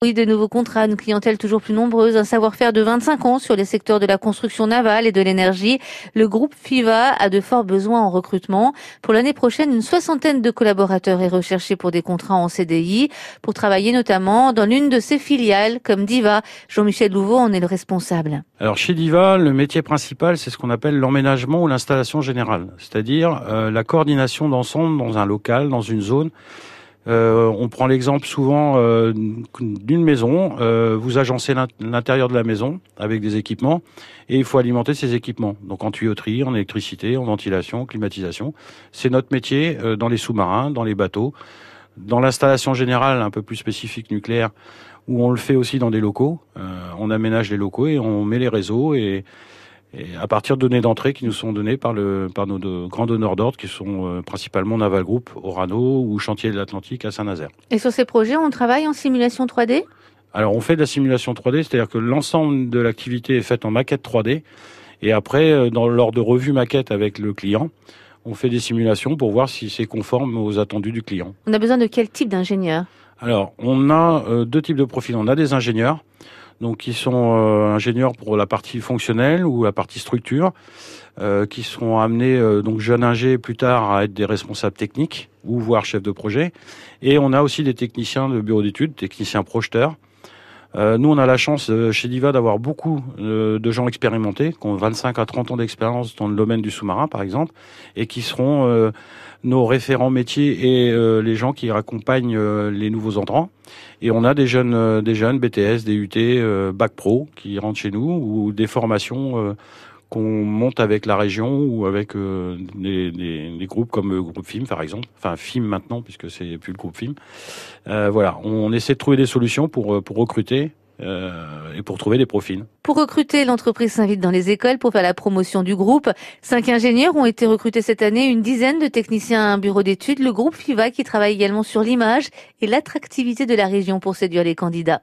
Oui, de nouveaux contrats, une clientèle toujours plus nombreuse, un savoir-faire de 25 ans sur les secteurs de la construction navale et de l'énergie. Le groupe FIVA a de forts besoins en recrutement. Pour l'année prochaine, une soixantaine de collaborateurs est recherchée pour des contrats en CDI, pour travailler notamment dans l'une de ses filiales, comme Diva. Jean-Michel Louveau en est le responsable. Alors chez Diva, le métier principal, c'est ce qu'on appelle l'emménagement ou l'installation générale, c'est-à-dire euh, la coordination d'ensemble dans un local, dans une zone. Euh, on prend l'exemple souvent euh, d'une maison. Euh, vous agencez l'intérieur de la maison avec des équipements et il faut alimenter ces équipements. Donc en tuyauterie, en électricité, en ventilation, climatisation. C'est notre métier dans les sous-marins, dans les bateaux, dans l'installation générale un peu plus spécifique nucléaire, où on le fait aussi dans des locaux. on aménage les locaux et on met les réseaux et et à partir de données d'entrée qui nous sont données par, le, par nos grands donneurs d'ordre, qui sont euh, principalement Naval Group, Orano ou Chantier de l'Atlantique à Saint-Nazaire. Et sur ces projets, on travaille en simulation 3D Alors on fait de la simulation 3D, c'est-à-dire que l'ensemble de l'activité est faite en maquette 3D. Et après, euh, dans, lors de revue maquette avec le client, on fait des simulations pour voir si c'est conforme aux attendus du client. On a besoin de quel type d'ingénieur Alors, on a euh, deux types de profils. On a des ingénieurs donc qui sont euh, ingénieurs pour la partie fonctionnelle ou la partie structure, euh, qui seront amenés euh, donc jeunes ingés plus tard à être des responsables techniques ou voire chefs de projet. Et on a aussi des techniciens de bureau d'études, techniciens projeteurs. Nous, on a la chance chez Diva d'avoir beaucoup de gens expérimentés, qui ont 25 à 30 ans d'expérience dans le domaine du sous-marin, par exemple, et qui seront nos référents métiers et euh, les gens qui accompagnent euh, les nouveaux entrants. Et on a des jeunes, euh, des jeunes BTS, des UT, bac pro qui rentrent chez nous ou des formations qu'on monte avec la région ou avec des, des, des, groupes comme le groupe FIM par exemple, enfin FIM maintenant puisque c'est plus le groupe FIM. voilà, on essaie de trouver des solutions pour pour recruter euh, et pour trouver des profils. Pour recruter, l'entreprise s'invite dans les écoles pour faire la promotion du groupe. Cinq ingénieurs ont été recrutés cette année, une dizaine de techniciens à un bureau d'études, le groupe FIVA qui travaille également sur l'image et l'attractivité de la région pour séduire les candidats.